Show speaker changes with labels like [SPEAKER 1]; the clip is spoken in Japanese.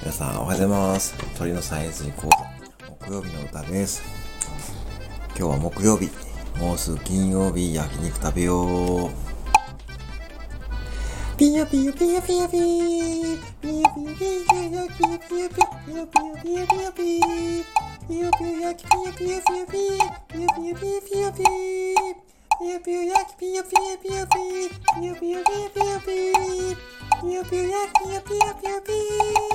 [SPEAKER 1] 皆さんおはようございます。鳥のサイズ講座、木曜日の歌です。今日は木曜日、もうすぐ金曜日、焼肉食べよう。ピヨピヨピヨピヨピーピヨピヨピヨピヨピヨピヨピヨピヨピヨピヨピヨピヨピヨ焼きピヨピヨピヨピピヨピヨピヨピヨピピヨピヨ焼きピヨピヨピヨピピヨピヨピヨピヨピピヨピヨ焼きピヨピヨピヨピ